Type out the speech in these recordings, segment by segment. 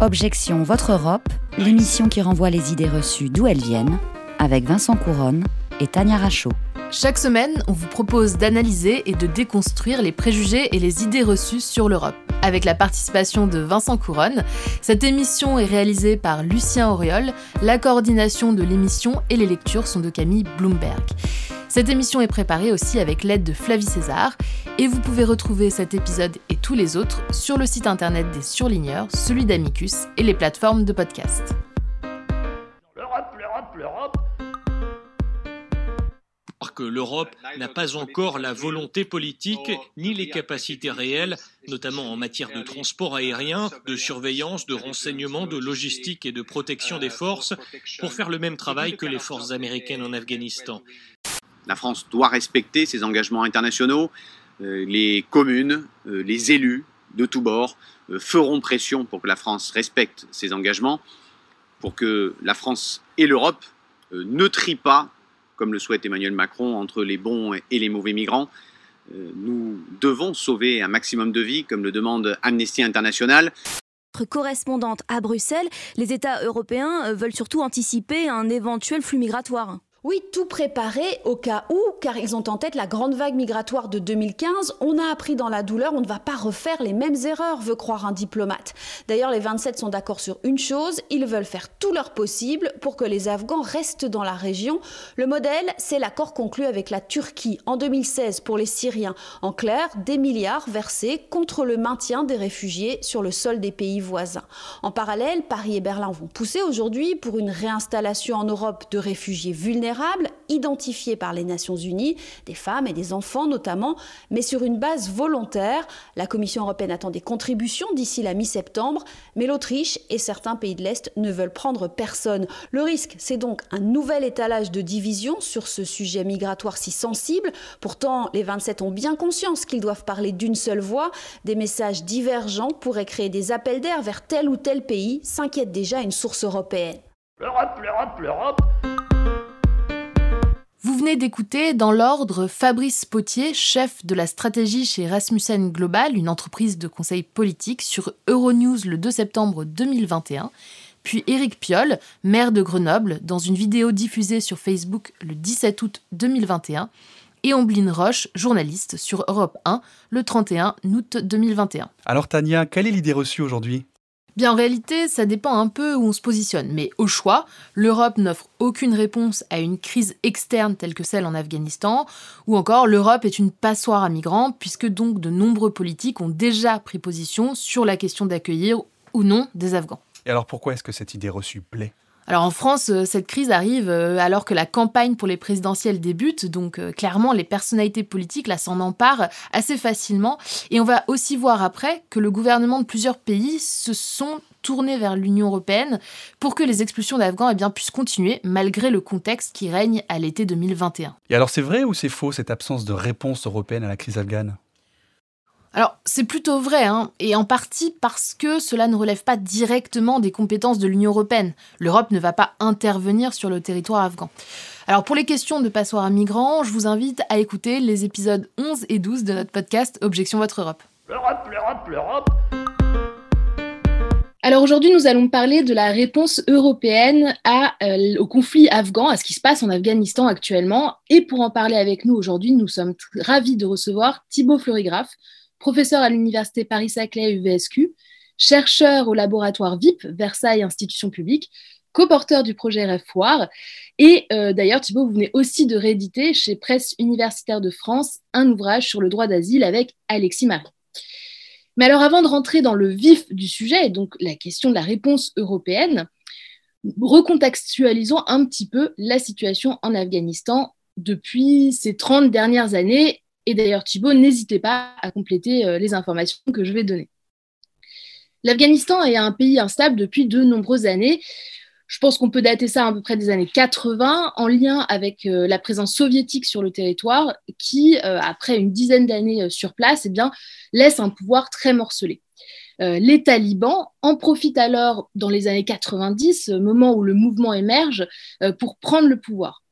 Objection Votre Europe, l'émission qui renvoie les idées reçues d'où elles viennent, avec Vincent Couronne et Tania Rachaud. Chaque semaine, on vous propose d'analyser et de déconstruire les préjugés et les idées reçues sur l'Europe. Avec la participation de Vincent Couronne, cette émission est réalisée par Lucien Auriol, la coordination de l'émission et les lectures sont de Camille Bloomberg. Cette émission est préparée aussi avec l'aide de Flavie César et vous pouvez retrouver cet épisode et tous les autres sur le site internet des surligneurs, celui d'Amicus et les plateformes de podcast. L'Europe, l'Europe, l'Europe. que l'Europe n'a pas encore la volonté politique ni les capacités réelles, notamment en matière de transport aérien, de surveillance, de renseignement, de logistique et de protection des forces, pour faire le même travail que les forces américaines en Afghanistan. La France doit respecter ses engagements internationaux. Euh, les communes, euh, les élus de tous bords euh, feront pression pour que la France respecte ses engagements, pour que la France et l'Europe ne trient pas comme le souhaite Emmanuel Macron, entre les bons et les mauvais migrants. Nous devons sauver un maximum de vies, comme le demande Amnesty International. Correspondante à Bruxelles, les États européens veulent surtout anticiper un éventuel flux migratoire. Oui, tout préparé au cas où, car ils ont en tête la grande vague migratoire de 2015. On a appris dans la douleur, on ne va pas refaire les mêmes erreurs, veut croire un diplomate. D'ailleurs, les 27 sont d'accord sur une chose, ils veulent faire tout leur possible pour que les Afghans restent dans la région. Le modèle, c'est l'accord conclu avec la Turquie en 2016 pour les Syriens. En clair, des milliards versés contre le maintien des réfugiés sur le sol des pays voisins. En parallèle, Paris et Berlin vont pousser aujourd'hui pour une réinstallation en Europe de réfugiés vulnérables identifiés par les Nations Unies, des femmes et des enfants notamment, mais sur une base volontaire. La Commission européenne attend des contributions d'ici la mi-septembre, mais l'Autriche et certains pays de l'Est ne veulent prendre personne. Le risque, c'est donc un nouvel étalage de division sur ce sujet migratoire si sensible. Pourtant, les 27 ont bien conscience qu'ils doivent parler d'une seule voix. Des messages divergents pourraient créer des appels d'air vers tel ou tel pays, s'inquiète déjà une source européenne. L'Europe, l'Europe, l'Europe. Vous venez d'écouter dans l'ordre Fabrice Potier, chef de la stratégie chez Rasmussen Global, une entreprise de conseil politique, sur Euronews le 2 septembre 2021, puis Éric Piolle, maire de Grenoble, dans une vidéo diffusée sur Facebook le 17 août 2021, et Ombline Roche, journaliste sur Europe 1, le 31 août 2021. Alors Tania, quelle est l'idée reçue aujourd'hui? Bien en réalité, ça dépend un peu où on se positionne, mais au choix, l'Europe n'offre aucune réponse à une crise externe telle que celle en Afghanistan, ou encore l'Europe est une passoire à migrants, puisque donc de nombreux politiques ont déjà pris position sur la question d'accueillir ou non des Afghans. Et alors pourquoi est-ce que cette idée reçue plaît? Alors en France, euh, cette crise arrive euh, alors que la campagne pour les présidentielles débute, donc euh, clairement les personnalités politiques là s'en emparent assez facilement. Et on va aussi voir après que le gouvernement de plusieurs pays se sont tournés vers l'Union européenne pour que les expulsions d'Afghans eh bien, puissent continuer malgré le contexte qui règne à l'été 2021. Et alors c'est vrai ou c'est faux cette absence de réponse européenne à la crise afghane? Alors, c'est plutôt vrai, hein, et en partie parce que cela ne relève pas directement des compétences de l'Union européenne. L'Europe ne va pas intervenir sur le territoire afghan. Alors, pour les questions de passoires à migrants, je vous invite à écouter les épisodes 11 et 12 de notre podcast Objection Votre Europe. L'Europe, l'Europe, l'Europe. Alors aujourd'hui, nous allons parler de la réponse européenne à, euh, au conflit afghan, à ce qui se passe en Afghanistan actuellement. Et pour en parler avec nous aujourd'hui, nous sommes ravis de recevoir Thibaut Florigraphe, professeur à l'université Paris-Saclay UVSQ, chercheur au laboratoire VIP Versailles Institution publique, co-porteur du projet Foire. Et euh, d'ailleurs, Thibault, vous venez aussi de rééditer chez Presse universitaire de France un ouvrage sur le droit d'asile avec Alexis Marie. Mais alors, avant de rentrer dans le vif du sujet, donc la question de la réponse européenne, recontextualisons un petit peu la situation en Afghanistan depuis ces 30 dernières années et d'ailleurs, Thibault, n'hésitez pas à compléter euh, les informations que je vais donner. L'Afghanistan est un pays instable depuis de nombreuses années. Je pense qu'on peut dater ça à peu près des années 80, en lien avec euh, la présence soviétique sur le territoire, qui, euh, après une dizaine d'années sur place, eh bien, laisse un pouvoir très morcelé. les talibans en profitent alors dans les années 90, moment où le mouvement émerge, pour prendre le pouvoir.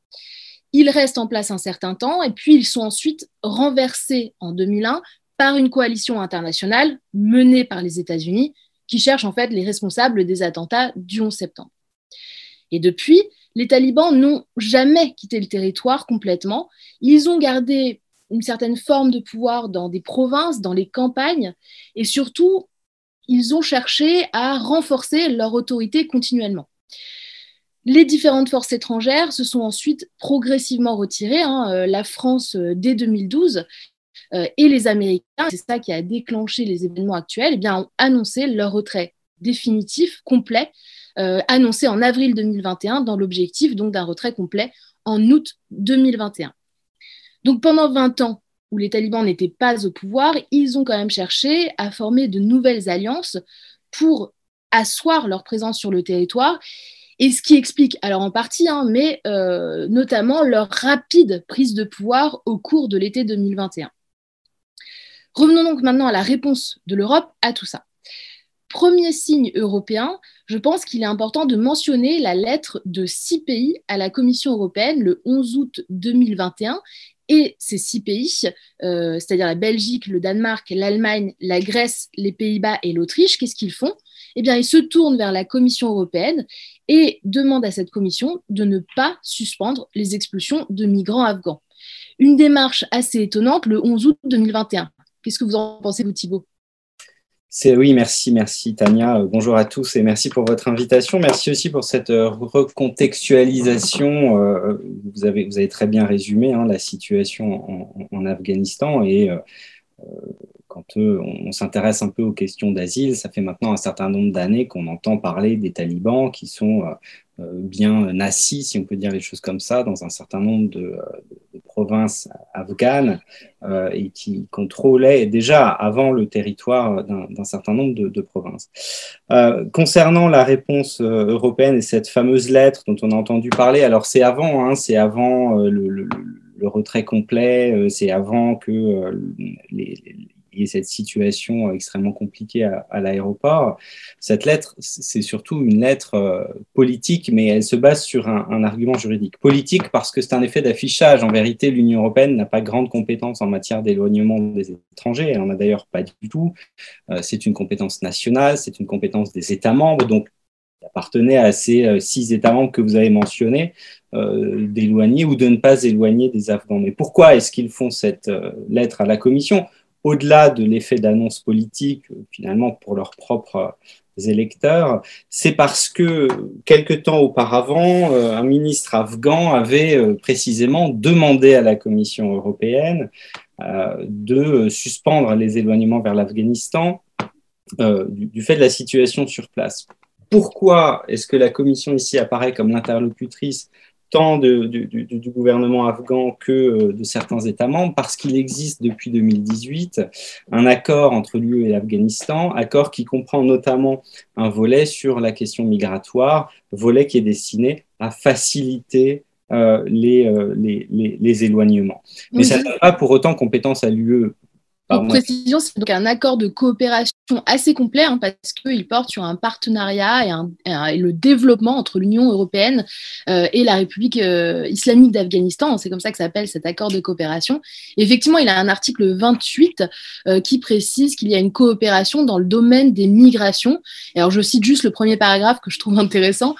Ils restent en place un certain temps et puis ils sont ensuite renversés en 2001 par une coalition internationale menée par les États-Unis qui cherche en fait les responsables des attentats du 11 septembre. Et depuis, les talibans n'ont jamais quitté le territoire complètement. Ils ont gardé une certaine forme de pouvoir dans des provinces, dans les campagnes, et surtout, ils ont cherché à renforcer leur autorité continuellement. Les différentes forces étrangères se sont ensuite progressivement retirées. Hein. Euh, la France, euh, dès 2012, euh, et les Américains, c'est ça qui a déclenché les événements actuels, eh bien, ont annoncé leur retrait définitif, complet, annoncé en avril 2021, dans l'objectif donc d'un retrait complet en août 2021. Donc pendant 20 ans où les talibans n'étaient pas au pouvoir, ils ont quand même cherché à former de nouvelles alliances pour asseoir leur présence sur le territoire. Et ce qui explique, alors en partie, hein, mais euh, notamment leur rapide prise de pouvoir au cours de l'été 2021. Revenons donc maintenant à la réponse de l'Europe à tout ça. Premier signe européen, je pense qu'il est important de mentionner la lettre de six pays à la Commission européenne le 11 août 2021 et ces six pays, euh, c'est-à-dire la Belgique, le Danemark, l'Allemagne, la Grèce, les Pays-Bas et l'Autriche, qu'est-ce qu'ils font? Eh bien, ils se tournent vers la Commission européenne et demandent à cette commission de ne pas suspendre les expulsions de migrants afghans. Une démarche assez étonnante le 11 août 2021. Qu'est-ce que vous en pensez, vous, Thibault? Oui, merci, merci Tania. Euh, bonjour à tous et merci pour votre invitation. Merci aussi pour cette euh, recontextualisation. Euh, vous avez, vous avez très bien résumé hein, la situation en, Afghanistan et quand on, s'intéresse un peu aux questions d'asile, ça fait maintenant un certain nombre d'années qu'on entend parler des talibans qui sont bien assis, si on peut dire les choses comme ça, dans un certain nombre de, provinces afghanes euh, et qui contrôlait déjà avant le territoire d'un certain nombre de, provinces. Euh, concernant la réponse euh, européenne et cette fameuse lettre dont on a entendu parler, alors c'est avant, hein, c'est avant le, retrait complet, c'est avant que les, ait cette situation extrêmement compliquée à, l'aéroport. Cette lettre, c'est surtout une lettre euh, politique, mais elle se base sur un, argument juridique. Politique parce que c'est un effet d'affichage. En vérité, l'Union européenne n'a pas grande compétence en matière d'éloignement des étrangers. Elle n'en a d'ailleurs pas du tout. Euh, c'est une compétence nationale, c'est une compétence des États membres. Donc, il appartenait à ces euh, six États membres que vous avez mentionnés d'éloigner ou de ne pas éloigner des Afghans. Mais pourquoi est-ce qu'ils font cette lettre à la Commission? Au-delà de l'effet d'annonce politique, euh, finalement pour leurs propres euh, électeurs, c'est parce que quelque temps auparavant, euh, un ministre afghan avait précisément demandé à la Commission européenne de suspendre les éloignements vers l'Afghanistan du, fait de la situation sur place. Pourquoi est-ce que la Commission ici apparaît comme l'interlocutrice tant du, gouvernement afghan que euh, de certains États membres, parce qu'il existe depuis 2018 un accord entre l'UE et l'Afghanistan, accord qui comprend notamment un volet sur la question migratoire, volet qui est destiné à faciliter euh, les, euh, les, les, éloignements. Mais ça n'a pas pour autant compétence à l'UE pour précision, c'est donc un accord de coopération assez complet hein, parce qu'il porte sur un partenariat et, le développement entre l'Union européenne euh, et la République euh, islamique d'Afghanistan. C'est comme ça que s'appelle cet accord de coopération. effectivement, il a un article 28 euh, qui précise qu'il y a une coopération dans le domaine des migrations. alors, je cite juste le premier paragraphe que je trouve intéressant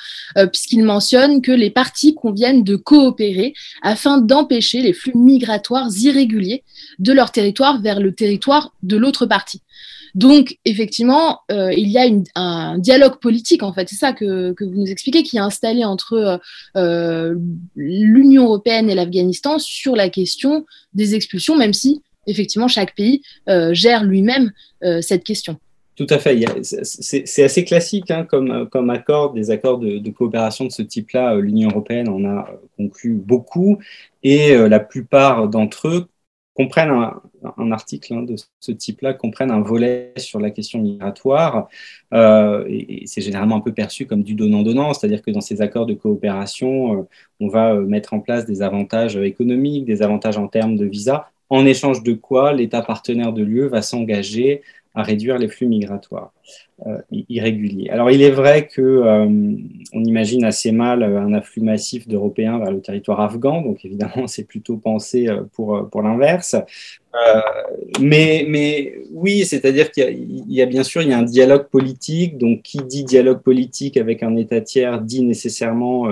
puisqu'il mentionne que les parties conviennent de coopérer afin d'empêcher les flux migratoires irréguliers de leur territoire vers le territoire de l'autre partie. Donc, effectivement, euh, il y a un dialogue politique, en fait, c'est ça que, vous nous expliquez, qui est installé entre euh, euh, l'Union européenne et l'Afghanistan sur la question des expulsions, même si, effectivement, chaque pays gère lui-même cette question. Tout à fait. C'est assez classique hein, comme, comme accord, des accords de coopération de ce type-là. L'Union européenne en a conclu beaucoup et la plupart d'entre eux comprennent un, article hein, de ce type-là, comprennent un volet sur la question migratoire. Euh, et, c'est généralement un peu perçu comme du donnant-donnant, c'est-à-dire que dans ces accords de coopération, euh, on va euh, mettre en place des avantages économiques, des avantages en termes de visa, en échange de quoi l'État partenaire de l'UE va s'engager à réduire les flux migratoires euh, irréguliers. Alors il est vrai que euh, on imagine assez mal un afflux massif d'Européens vers le territoire afghan, donc évidemment c'est plutôt pensé pour, pour l'inverse. mais, mais oui, c'est-à-dire qu'il y, a bien sûr il y a un dialogue politique, donc qui dit dialogue politique avec un État tiers dit nécessairement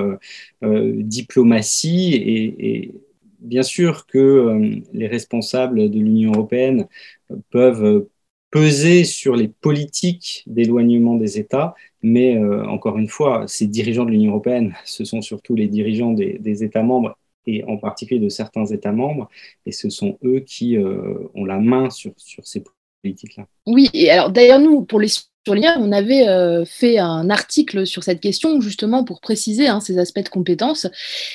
diplomatie et bien sûr que les responsables de l'Union européenne peuvent peser sur les politiques d'éloignement des États, mais euh, encore une fois, ces dirigeants de l'Union européenne, ce sont surtout les dirigeants des, États membres et en particulier de certains États membres, et ce sont eux qui euh, ont la main sur, sur ces politiques-là. Oui, et alors d'ailleurs, nous, pour les on avait euh, fait un article sur cette question justement pour préciser hein, ces aspects de compétences.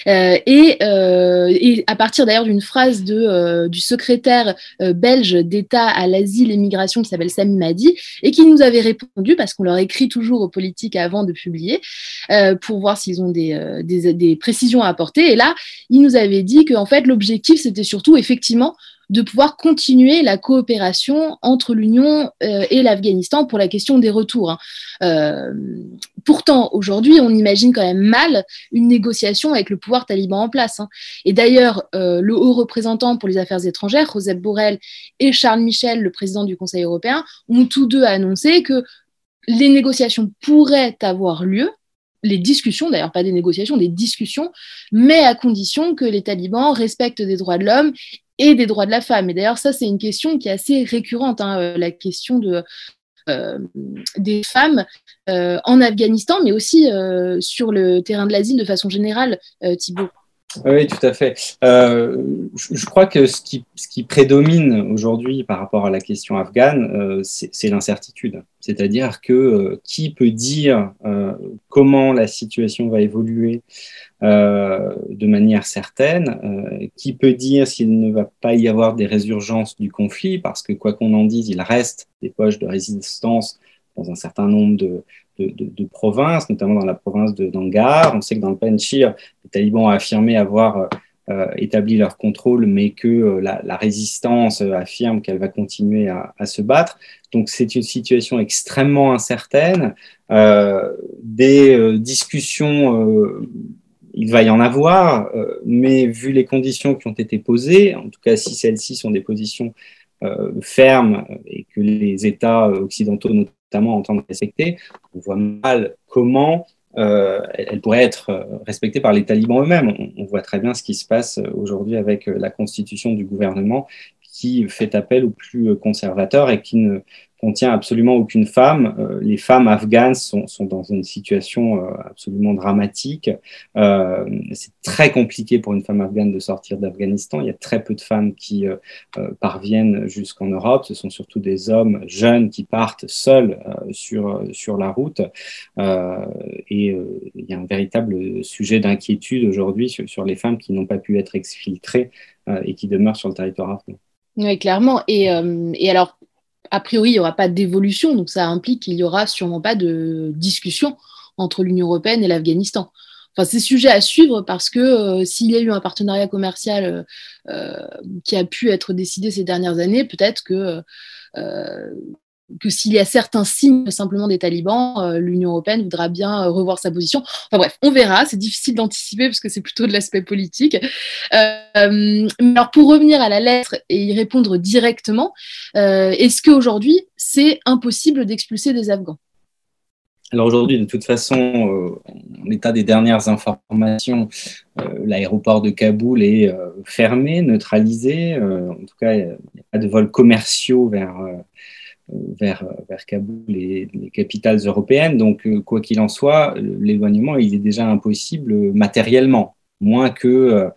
Euh, euh, et, à partir d'ailleurs d'une phrase du secrétaire belge d'État à l'asile et migration qui s'appelle Sami Madi et qui nous avait répondu, parce qu'on leur écrit toujours aux politiques avant de publier, pour voir s'ils ont des précisions à apporter. Et là, il nous avait dit qu'en fait, l'objectif, c'était surtout effectivement de pouvoir continuer la coopération entre l'Union euh, et l'Afghanistan pour la question des retours. Hein. Euh, pourtant, aujourd'hui, on imagine quand même mal une négociation avec le pouvoir taliban en place. Hein. Et d'ailleurs, euh, le haut représentant pour les affaires étrangères, Josep Borrell, et Charles Michel, le président du Conseil européen, ont tous deux annoncé que les négociations pourraient avoir lieu, les discussions, d'ailleurs pas des négociations, des discussions, mais à condition que les talibans respectent des droits de l'homme et des droits de la femme. Et d'ailleurs, ça, c'est une question qui est assez récurrente, hein, euh, la question euh, des femmes euh, en Afghanistan, mais aussi sur le terrain de l'asile de façon générale, Thibault. Oui, tout à fait. je, crois que ce qui, prédomine aujourd'hui par rapport à la question afghane, c'est l'incertitude. C'est-à-dire que qui peut dire comment la situation va évoluer euh, de manière certaine. Euh, qui peut dire s'il ne va pas y avoir des résurgences du conflit Parce que quoi qu'on en dise, il reste des poches de résistance dans un certain nombre de, provinces, notamment dans la province de Nangar. On sait que dans le Panchir, les talibans ont affirmé avoir euh, établi leur contrôle, mais que la, résistance affirme qu'elle va continuer à, se battre. Donc c'est une situation extrêmement incertaine. des discussions il va y en avoir, euh, mais vu les conditions qui ont été posées, en tout cas si celles-ci sont des positions euh, fermes et que les États occidentaux notamment entendent respecter, on voit mal comment euh, elles pourraient être respectées par les talibans eux-mêmes. On, voit très bien ce qui se passe aujourd'hui avec la constitution du gouvernement qui fait appel aux plus conservateurs et qui ne contient absolument aucune femme. Euh, les femmes afghanes sont, dans une situation euh, absolument dramatique. Euh, c'est très compliqué pour une femme afghane de sortir d'Afghanistan. Il y a très peu de femmes qui parviennent jusqu'en Europe. Ce sont surtout des hommes jeunes qui partent seuls sur, sur la route. et il y a un véritable sujet d'inquiétude aujourd'hui sur, les femmes qui n'ont pas pu être exfiltrées et qui demeurent sur le territoire afghan. Oui, clairement. Et, et alors, a priori, il n'y aura pas d'évolution, donc ça implique qu'il n'y aura sûrement pas de discussion entre l'Union européenne et l'Afghanistan. Enfin, c'est sujet à suivre parce que euh, s'il y a eu un partenariat commercial euh, euh, qui a pu être décidé ces dernières années, peut-être que que s'il y a certains signes simplement des talibans, euh, l'Union européenne voudra bien euh, revoir sa position. Enfin bref, on verra. C'est difficile d'anticiper parce que c'est plutôt de l'aspect politique. Euh, alors pour revenir à la lettre et y répondre directement, est-ce qu'aujourd'hui c'est impossible d'expulser des Afghans? Alors aujourd'hui, de toute façon, en état des dernières informations, l'aéroport de Kaboul est fermé, neutralisé. en tout cas, il n'y a pas de vols commerciaux vers, vers, vers Kaboul et les capitales européennes. Donc, euh, quoi qu'il en soit, l'éloignement, il est déjà impossible matériellement, moins que euh, euh,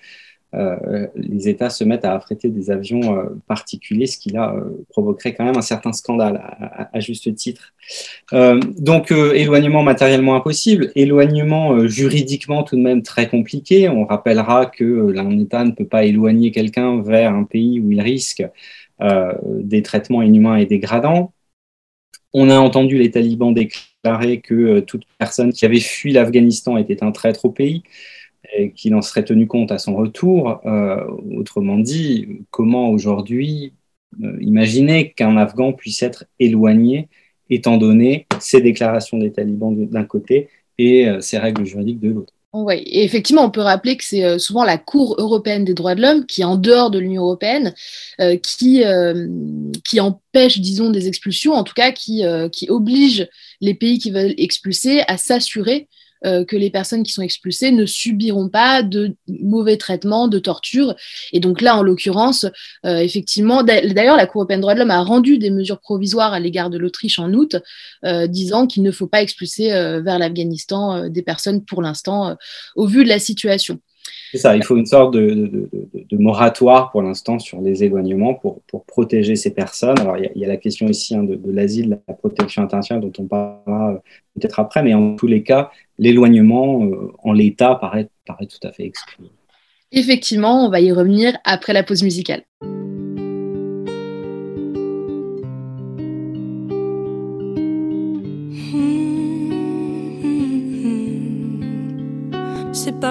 les États se mettent à affréter des avions particuliers, ce qui là provoquerait quand même un certain scandale, à, juste titre. donc, éloignement matériellement impossible, éloignement juridiquement tout de même très compliqué. On rappellera que un État ne peut pas éloigner quelqu'un vers un pays où il risque euh, des traitements inhumains et dégradants. On a entendu les talibans déclarer que euh, toute personne qui avait fui l'Afghanistan était un traître au pays et qu'il en serait tenu compte à son retour. Euh, autrement dit, comment aujourd'hui imaginer qu'un Afghan puisse être éloigné étant donné ces déclarations des talibans d'un côté et ces règles juridiques de l'autre. Oui, effectivement, on peut rappeler que c'est euh, souvent la Cour européenne des droits de l'homme qui, en dehors de l'Union européenne, euh, qui, euh, qui empêche, disons, des expulsions, en tout cas qui, qui oblige les pays qui veulent expulser à s'assurer euh, que les personnes qui sont expulsées ne subiront pas de mauvais traitements, de torture. Et donc là, en l'occurrence, euh, effectivement, d'ailleurs, la Cour européenne des droits de l'homme a rendu des mesures provisoires à l'égard de l'Autriche en août, euh, disant qu'il ne faut pas expulser vers l'Afghanistan des personnes pour l'instant, au vu de la situation. C'est ça, il faut une sorte de, moratoire pour l'instant sur les éloignements pour, protéger ces personnes. Alors, il y, a, la question ici hein, de, l'asile, la protection internationale dont on parlera euh, peut-être après, mais en tous les cas, l'éloignement euh, en l'état paraît, paraît tout à fait exclu. Effectivement, on va y revenir après la pause musicale.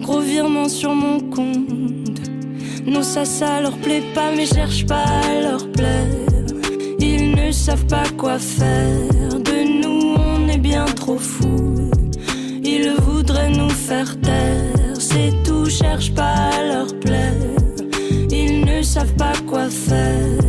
Gros virement sur mon compte. Non, ça, ça leur plaît pas, mais cherche pas à leur plaire. Ils ne savent pas quoi faire. De nous, on est bien trop fous. Ils voudraient nous faire taire. C'est tout, cherche pas à leur plaire. Ils ne savent pas quoi faire.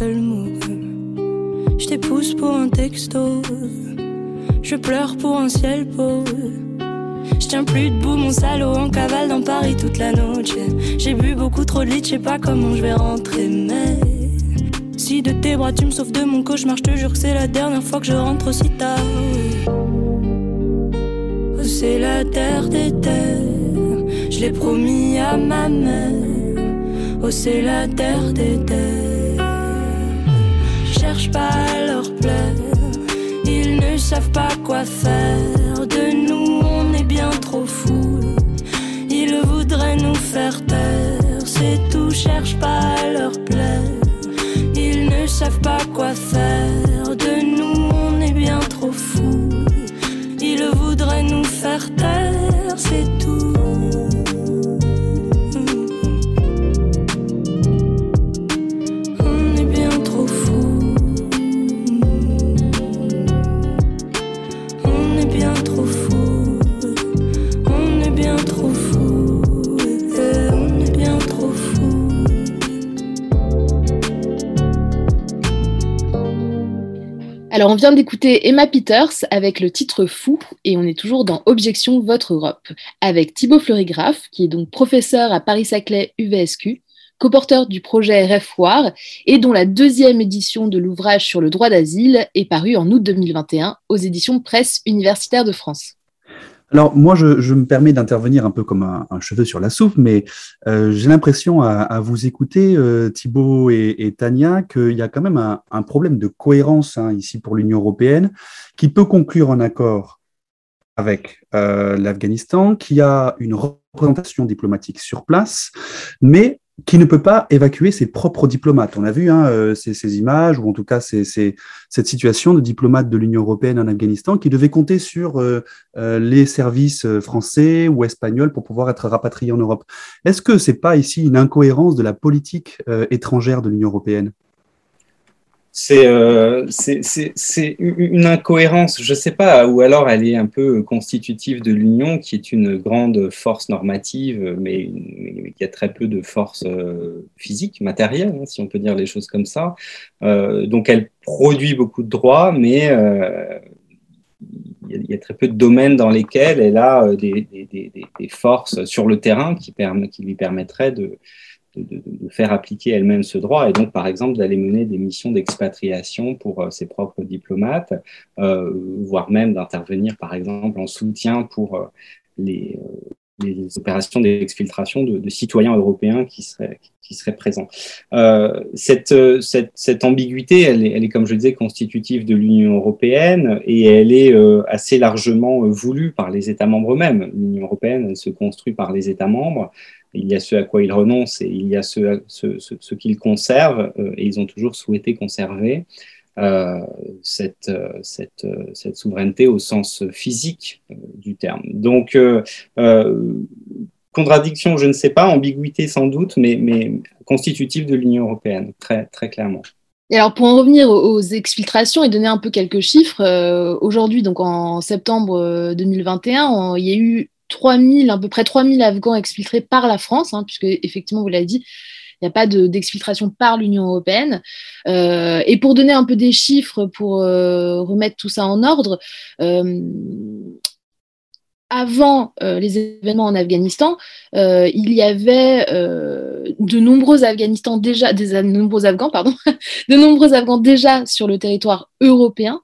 Je t'épouse pour un texto. Je pleure pour un ciel pauvre. Je tiens plus debout, mon salaud, en cavale dans Paris toute la nuit. J'ai bu beaucoup trop de lit, je sais pas comment je vais rentrer, mais. Si de tes bras tu me sauves de mon cauchemar, je te jure que c'est la dernière fois que je rentre aussi tard. Oh, c'est la terre des terres, je l'ai promis à ma mère. Oh, c'est la terre des terres. Pas leur plaire, ils ne savent pas quoi faire. De nous, on est bien trop fous. Ils voudraient nous faire taire, c'est tout. Cherche pas leur plaire, ils ne savent pas quoi faire. Alors, on vient d'écouter Emma Peters avec le titre Fou et on est toujours dans Objection Votre Europe avec Thibaut Fleurigraphe, qui est donc professeur à Paris-Saclay UVSQ, coporteur du projet RFWAR et dont la deuxième édition de l'ouvrage sur le droit d'asile est parue en août 2021 aux éditions Presse universitaire de France. Alors moi, je, me permets d'intervenir un peu comme un, cheveu sur la soupe, mais euh, j'ai l'impression à, vous écouter, euh, Thibault et, Tania, qu'il y a quand même un, problème de cohérence hein, ici pour l'Union européenne, qui peut conclure un accord avec euh, l'Afghanistan, qui a une représentation diplomatique sur place, mais qui ne peut pas évacuer ses propres diplomates. On a vu hein, euh, ces, images, ou en tout cas cette situation de diplomates de l'Union européenne en Afghanistan qui devaient compter sur euh, euh, les services français ou espagnols pour pouvoir être rapatriés en Europe. Est-ce que ce n'est pas ici une incohérence de la politique étrangère de l'Union européenne? Euh, c'est une incohérence, je ne sais pas, ou alors elle est un peu constitutive de l'Union, qui est une grande force normative, mais, qui a très peu de force euh, physique, matérielle, hein, si on peut dire les choses comme ça. Euh, donc elle produit beaucoup de droits, mais il y, a très peu de domaines dans lesquels elle a des, des, des, forces sur le terrain qui lui permettraient de, de, faire appliquer elle-même ce droit et donc, par exemple, d'aller mener des missions d'expatriation pour ses propres diplomates, voire même d'intervenir, par exemple, en soutien pour les, les opérations d'exfiltration de, citoyens européens qui seraient, qui seraient présents. Euh, cette, cette, cette, ambiguïté, elle est, comme je disais, constitutive de l'Union européenne et elle est euh, assez largement euh, voulue par les États membres eux-mêmes. L'Union européenne, elle se construit par les États membres. Il y a ce à quoi ils renoncent et il y a ce, ce, ce, qu'ils conservent euh, et ils ont toujours souhaité conserver. Euh, cette, euh, cette, cette, souveraineté au sens physique du terme. Donc, contradiction, je ne sais pas, ambiguïté sans doute, mais, mais constitutive de l'Union européenne, très, très clairement. Et alors pour en revenir aux exfiltrations et donner un peu quelques chiffres, aujourd'hui, donc en septembre 2021, il y a eu 3000, à peu près 3000 Afghans exfiltrés par la France, hein, puisque effectivement, vous l'avez dit, il n'y a pas d'exfiltration par l'Union européenne. Euh, et pour donner un peu des chiffres, pour euh, remettre tout ça en ordre, euh, avant les événements en Afghanistan, il y avait de nombreux Afghanistans déjà, des nombreux Afghans, pardon, de nombreux Afghans déjà sur le territoire européen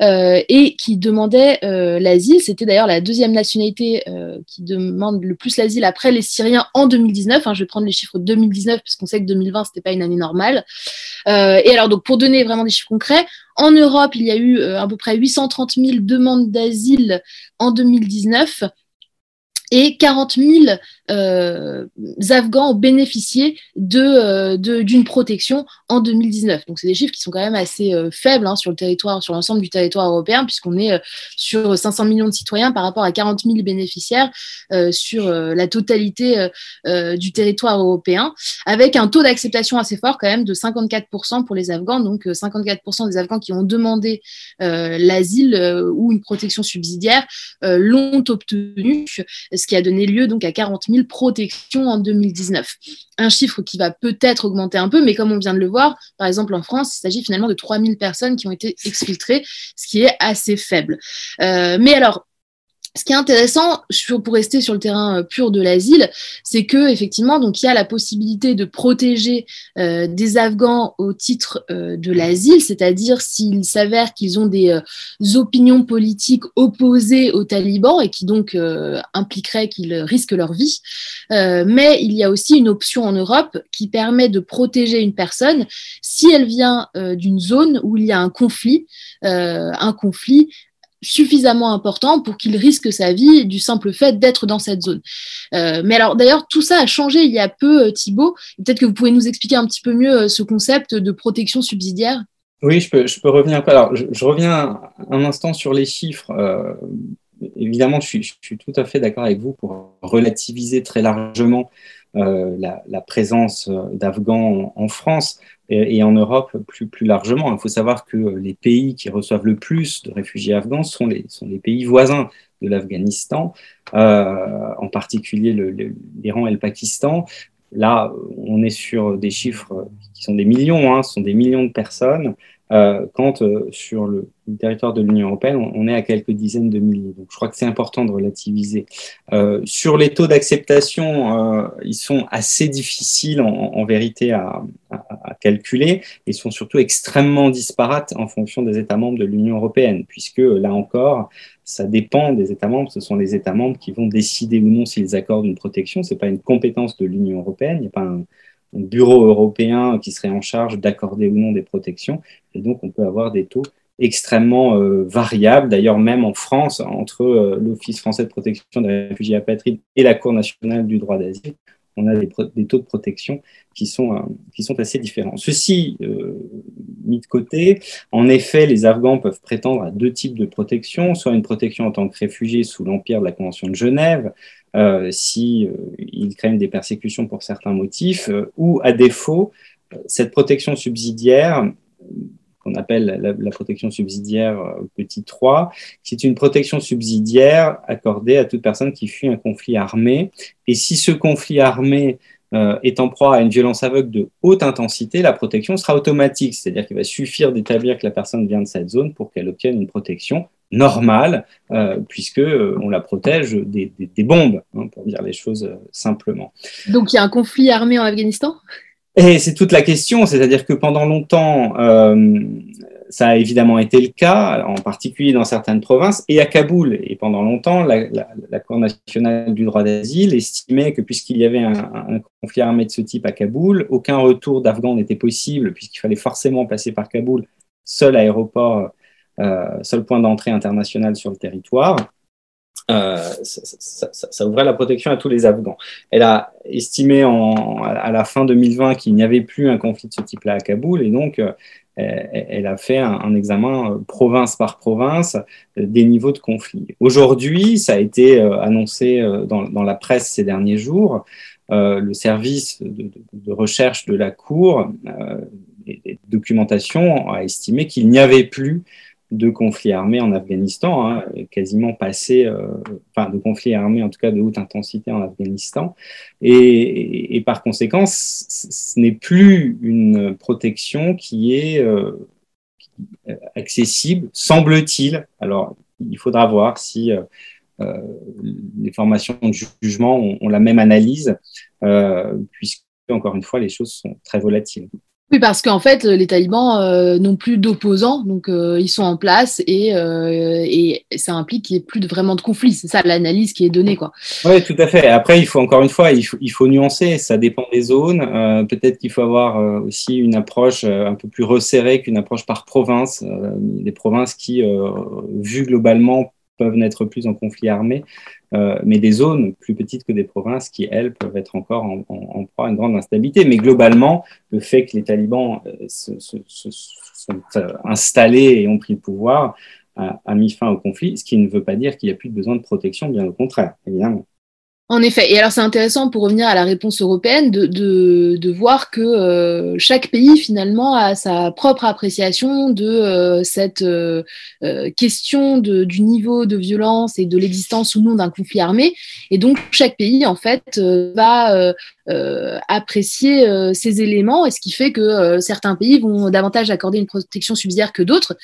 et qui demandaient l'asile. C'était d'ailleurs la deuxième nationalité qui demande le plus l'asile après les Syriens en 2019. Hein, je vais prendre les chiffres 2019 puisqu'on sait que 2020 c'était pas une année normale. et alors donc pour donner vraiment des chiffres concrets, en Europe, il y a eu euh, à peu près 830 000 demandes d'asile en 2019 et 40 000 euh, Afghans ont bénéficié euh, de, d'une protection en 2019. Donc, c'est des chiffres qui sont quand même assez euh, faibles hein, sur le territoire, sur l'ensemble du territoire européen, puisqu'on est sur 500 millions de citoyens par rapport à 40 000 bénéficiaires sur la totalité du territoire européen, avec un taux d'acceptation assez fort quand même de 54% pour les Afghans. Donc, 54% des Afghans qui ont demandé l'asile ou une protection subsidiaire l'ont obtenu, ce qui a donné lieu donc à 40 000 protection en 2019. Un chiffre qui va peut-être augmenter un peu, mais comme on vient de le voir, par exemple en France, il s'agit finalement de 3000 personnes qui ont été exfiltrées, ce qui est assez faible. Euh, mais alors, ce qui est intéressant, pour rester sur le terrain euh, pur de l'asile, c'est que effectivement, donc il y a la possibilité de protéger euh, des Afghans au titre euh, de l'asile, c'est-à-dire s'il s'avère qu'ils ont des opinions politiques opposées aux talibans et qui donc impliqueraient qu'ils risquent leur vie. mais il y a aussi une option en Europe qui permet de protéger une personne si elle vient d'une zone où il y a un conflit, un conflit suffisamment important pour qu'il risque sa vie du simple fait d'être dans cette zone. Euh, mais alors d'ailleurs, tout ça a changé il y a peu, euh, Thibault. Peut-être que vous pouvez nous expliquer un petit peu mieux euh, ce concept de protection subsidiaire. Oui, je peux, revenir. Alors, je, reviens un instant sur les chiffres. Évidemment, je suis, tout à fait d'accord avec vous pour relativiser très largement euh, la, présence d'Afghans en, en, France et, en Europe plus, plus largement. Il faut savoir que les pays qui reçoivent le plus de réfugiés afghans sont les, sont les pays voisins de l'Afghanistan, euh, en particulier l'Iran et le Pakistan. Là, on est sur des chiffres qui sont des millions, hein, ce sont des millions de personnes. Euh, quand euh, sur le, territoire de l'Union européenne, on, est à quelques dizaines de milliers. Donc, je crois que c'est important de relativiser. Euh, sur les taux d'acceptation, ils sont assez difficiles en, vérité à, à, calculer et sont surtout extrêmement disparates en fonction des États membres de l'Union européenne, puisque là encore, ça dépend des États membres. Ce sont les États membres qui vont décider ou non s'ils accordent une protection. C'est pas une compétence de l'Union européenne. Il n'y a pas un bureau européen qui serait en charge d'accorder ou non des protections. Et donc, on peut avoir des taux extrêmement euh, variables. D'ailleurs, même en France, entre euh, l'Office français de protection des réfugiés apatrides et la Cour nationale du droit d'asile, on a des, taux de protection qui sont, euh, assez différents. Ceci mis de côté, en effet, les Afghans peuvent prétendre à deux types de protection, soit une protection en tant que réfugiés sous l'empire de la Convention de Genève, euh, si euh, craignent des persécutions pour certains motifs, euh, ou à défaut, cette protection subsidiaire appelle la, protection subsidiaire petit 3, qui est une protection subsidiaire accordée à toute personne qui fuit un conflit armé. Et si ce conflit armé est en proie à une violence aveugle de haute intensité, la protection sera automatique, c'est-à-dire qu'il va suffire d'établir que la personne vient de cette zone pour qu'elle obtienne une protection normale, puisque on la protège des, bombes, hein, pour dire les choses simplement. Donc il y a un conflit armé en Afghanistan? Et c'est toute la question, c'est-à-dire que pendant longtemps, ça a évidemment été le cas, en particulier dans certaines provinces, et à Kaboul. Et pendant longtemps, la, Cour nationale du droit d'asile estimait que puisqu'il y avait un, conflit armé de ce type à Kaboul, aucun retour d'Afghans n'était possible, puisqu'il fallait forcément passer par Kaboul, seul aéroport, euh, seul point d'entrée international sur le territoire. Euh, ça, ouvrait la protection à tous les Afghans. Elle a estimé à la fin 2020 qu'il n'y avait plus un conflit de ce type-là à Kaboul, et donc euh, elle a fait un, examen euh, province par province des niveaux de conflit. Aujourd'hui, ça a été annoncé dans, la presse ces derniers jours, le service de, recherche de la Cour, et documentation, a estimé qu'il n'y avait plus de conflits armés en Afghanistan, hein, quasiment passé, euh, enfin de conflits armés en tout cas de haute intensité en Afghanistan. Et, par conséquent, ce n'est plus une protection qui est euh, accessible, semble-t-il. Alors, il faudra voir si euh, les formations de jugement ont la même analyse, puisque, encore une fois, les choses sont très volatiles. Oui, parce qu'en fait, les talibans euh, n'ont plus d'opposants, donc euh, ils sont en place et, euh, et ça implique qu'il n'y ait plus de, vraiment de conflit. C'est ça l'analyse qui est donnée. Quoi. Oui, tout à fait. Après, il faut encore une fois, il faut, il faut nuancer. Ça dépend des zones. Peut-être qu'il faut avoir aussi une approche un peu plus resserrée qu'une approche par province. des provinces qui, vues globalement, peuvent n'être plus en conflit armé. Euh, mais des zones plus petites que des provinces qui, elles, peuvent être encore en, proie à une grande instabilité. Mais globalement, le fait que les talibans euh, se, sont euh, installés et ont pris le pouvoir a, a, mis fin au conflit, ce qui ne veut pas dire qu'il n'y a plus de besoin de protection, bien au contraire, évidemment. En effet. Et alors, c'est intéressant pour revenir à la réponse européenne de, de, de voir que euh, chaque pays, finalement, a sa propre appréciation de euh, cette euh, question de, du niveau de violence et de l'existence ou non d'un conflit armé. Et donc, chaque pays, en fait, va apprécier ces éléments. Et ce qui fait que certains pays vont davantage accorder une protection subsidiaire que d'autres.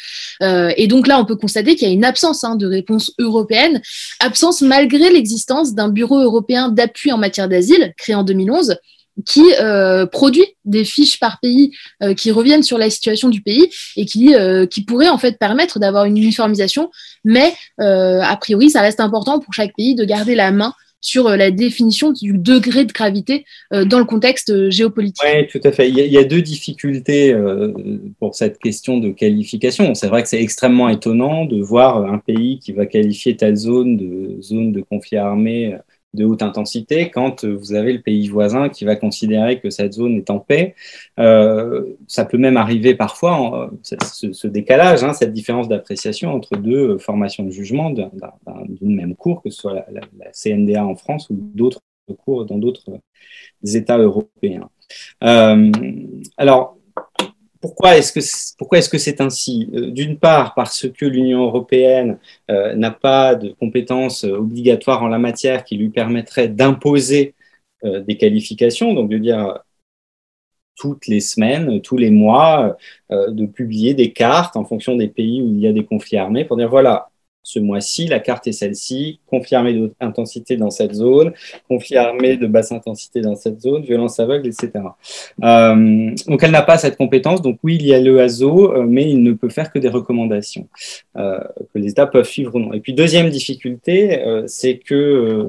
et donc, là, on peut constater qu'il y a une absence hein, de réponse européenne. Absence malgré l'existence d'un bureau européen européen d'appui en matière d'asile, créé en 2011, qui euh, produit des fiches par pays euh, qui reviennent sur la situation du pays et qui, euh, qui pourraient en fait permettre d'avoir une uniformisation. Mais a priori, ça reste important pour chaque pays de garder la main sur la définition du degré de gravité dans le contexte géopolitique. Oui, tout à fait. Il y, a, deux difficultés pour cette question de qualification. C'est vrai que c'est extrêmement étonnant de voir un pays qui va qualifier telle zone de zone de conflit armé de haute intensité quand vous avez le pays voisin qui va considérer que cette zone est en paix. Euh, ça peut même arriver parfois, ce, décalage, hein, cette différence d'appréciation entre deux formations de jugement d'une même cour, que ce soit la, CNDA en France ou d'autres cours dans d'autres États européens. Euh, alors, pourquoi est-ce que pourquoi est-ce que c'est ainsi? Euh, D'une part parce que l'Union européenne euh, n'a pas de compétences euh, obligatoires en la matière qui lui permettraient d'imposer des qualifications, donc de dire toutes les semaines, tous les mois, de publier des cartes en fonction des pays où il y a des conflits armés pour dire voilà, ce mois-ci, la carte est celle-ci, conflit armé d'intensité dans cette zone, conflit armé de basse intensité dans cette zone, violence aveugle, etc. Euh, donc elle n'a pas cette compétence, donc oui, il y a le ASO, euh, mais il ne peut faire que des recommandations euh, que les États peuvent suivre ou non. Et puis deuxième difficulté, c'est que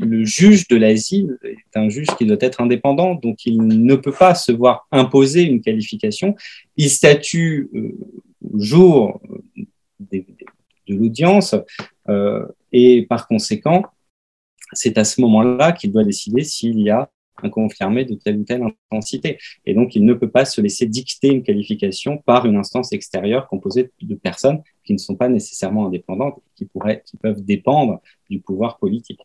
le juge de l'asile est un juge qui doit être indépendant, donc il ne peut pas se voir imposer une qualification. Il statue au jour des, de l'audience. Euh, et par conséquent, c'est à ce moment-là qu'il doit décider s'il y a un conflit armé de telle ou telle intensité. Et donc, il ne peut pas se laisser dicter une qualification par une instance extérieure composée de personnes qui ne sont pas nécessairement indépendantes, qui, pourraient, qui peuvent dépendre du pouvoir politique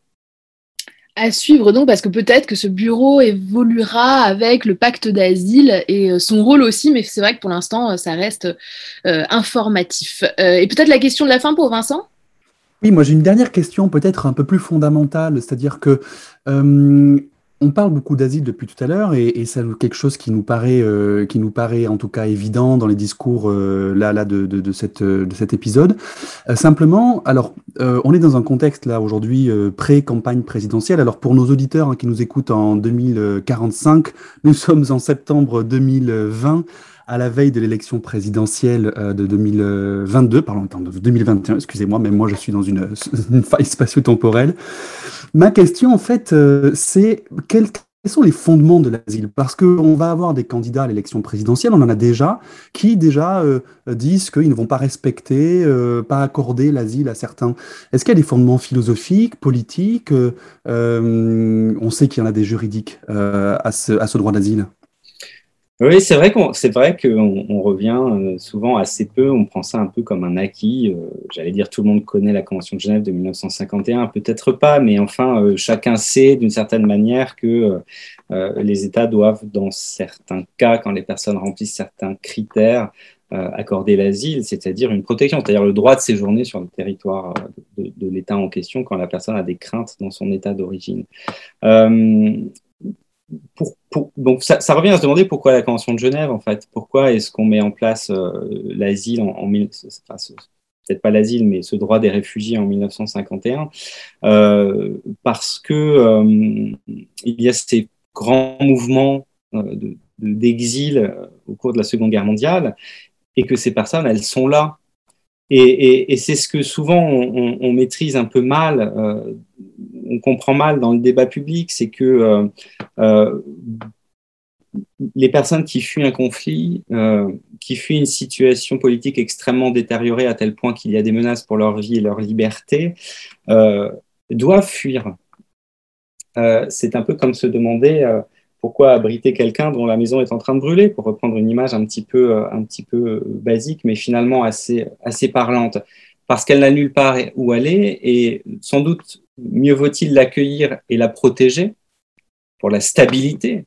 à suivre donc parce que peut-être que ce bureau évoluera avec le pacte d'asile et euh, son rôle aussi, mais c'est vrai que pour l'instant euh, ça reste euh, informatif. et peut-être la question de la fin pour Vincent? Oui, moi j'ai une dernière question peut-être un peu plus fondamentale, c'est-à-dire que on parle beaucoup d'asile depuis tout à l'heure et, et c'est quelque chose qui nous paraît, euh, qui nous paraît en tout cas évident dans les discours euh, là, là de, de, de, cette, de cet épisode. Euh, simplement, alors, euh, on est dans un contexte là aujourd'hui euh, pré-campagne présidentielle. Alors pour nos auditeurs hein, qui nous écoutent en 2045, nous sommes en septembre 2020 à la veille de l'élection présidentielle de 2022, pardon, de 2021, excusez-moi, mais moi je suis dans une, faille spatio-temporelle. Ma question, en fait, euh, c'est quels, sont les fondements de l'asile? Parce qu'on va avoir des candidats à l'élection présidentielle, on en a déjà, qui déjà euh, disent qu'ils ne vont pas respecter, euh, pas accorder l'asile à certains. Est-ce qu'il y a des fondements philosophiques, politiques euh, On sait qu'il y en a des juridiques euh, à ce droit d'asile? Oui, c'est vrai qu'on c'est vrai qu'on on revient euh, souvent assez peu, on prend ça un peu comme un acquis. Euh, J'allais dire tout le monde connaît la Convention de Genève de 1951, peut-être pas, mais enfin euh, chacun sait d'une certaine manière que les États doivent, dans certains cas, quand les personnes remplissent certains critères, accorder l'asile, c'est-à-dire une protection, c'est-à-dire le droit de séjourner sur le territoire de, l'État en question quand la personne a des craintes dans son État d'origine. Donc ça, revient à se demander pourquoi la Convention de Genève, en fait. Pourquoi est-ce qu'on met en place euh, l'asile en, en peut-être pas l'asile, mais ce droit des réfugiés en 1951 euh, Parce que euh, il y a ces grands mouvements d'exil de, de, au cours de la Seconde Guerre mondiale et que ces personnes, elles sont là et, c'est ce que souvent on, maîtrise un peu mal, on comprend mal dans le débat public, c'est que euh, euh, les personnes qui fuient un conflit, euh, qui fuient une situation politique extrêmement détériorée à tel point qu'il y a des menaces pour leur vie et leur liberté, doivent fuir. C'est un peu comme se demander pourquoi abriter quelqu'un dont la maison est en train de brûler, pour reprendre une image un petit peu, un petit peu basique, mais finalement assez, assez parlante, parce qu'elle n'a nulle part où aller, et sans doute mieux vaut-il l'accueillir et la protéger pour la stabilité,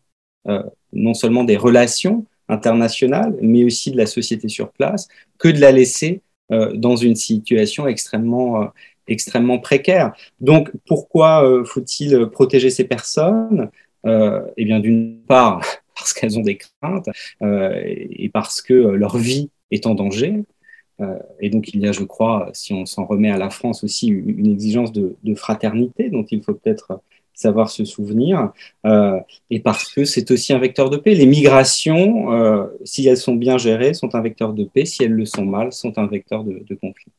euh, non seulement des relations internationales, mais aussi de la société sur place, que de la laisser euh, dans une situation extrêmement, euh, extrêmement précaire. Donc, pourquoi euh, faut-il protéger ces personnes? Euh, eh bien, d'une part, parce qu'elles ont des craintes et parce que leur vie est en danger. Euh, et donc, il y a, je crois, si on s'en remet à la France aussi, une exigence de, fraternité dont il faut peut-être savoir se souvenir, euh, et parce que c'est aussi un vecteur de paix. Les migrations, euh, si elles sont bien gérées, sont un vecteur de paix, si elles le sont mal, sont un vecteur de conflit.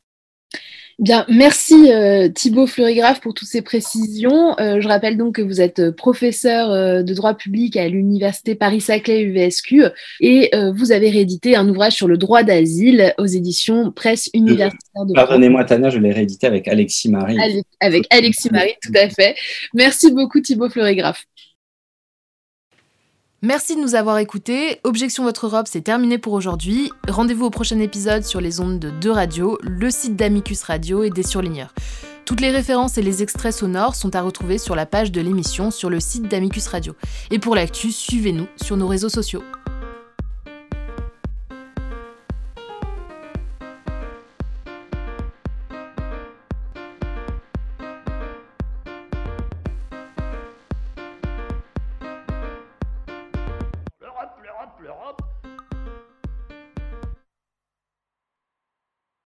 Bien, merci euh, Thibaut Fleurigraphe pour toutes ces précisions. Euh, je rappelle donc que vous êtes professeur euh, de droit public à l'université Paris-Saclay UVSQ et vous avez réédité un ouvrage sur le droit d'asile aux éditions Presse universitaire de Pardonnez-moi Tania, je l'ai réédité avec Alexis Marie. Avec Alexis Marie, tout à fait. Merci beaucoup Thibaut Fleurigraphe. Merci de nous avoir écoutés. Objection Votre Europe, c'est terminé pour aujourd'hui. Rendez-vous au prochain épisode sur les ondes de deux radios, le site d'Amicus Radio et des surligneurs. Toutes les références et les extraits sonores sont à retrouver sur la page de l'émission sur le site d'Amicus Radio. Et pour l'actu, suivez-nous sur nos réseaux sociaux.